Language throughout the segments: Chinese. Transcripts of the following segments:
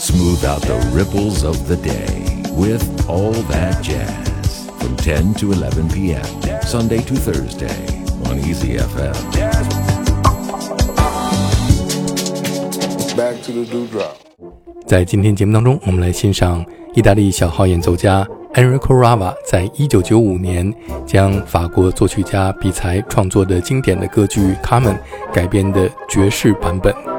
Smooth out the ripples of the day with All That Jazz from 10 to 11 p.m. Sunday to Thursday on Easy FM. Back to the dewdrop. 在今天节目当中，我们来欣赏意大利小号演奏家 Enrico Rava 在一九九五年将法国作曲家比才创作的经典的歌剧《卡门》改编的爵士版本。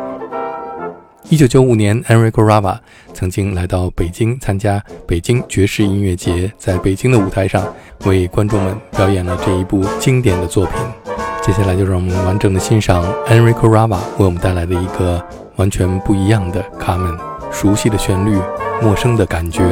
一九九五年，Enrico Rava 曾经来到北京参加北京爵士音乐节，在北京的舞台上为观众们表演了这一部经典的作品。接下来就让我们完整的欣赏 Enrico Rava 为我们带来的一个完全不一样的《卡门》，熟悉的旋律，陌生的感觉。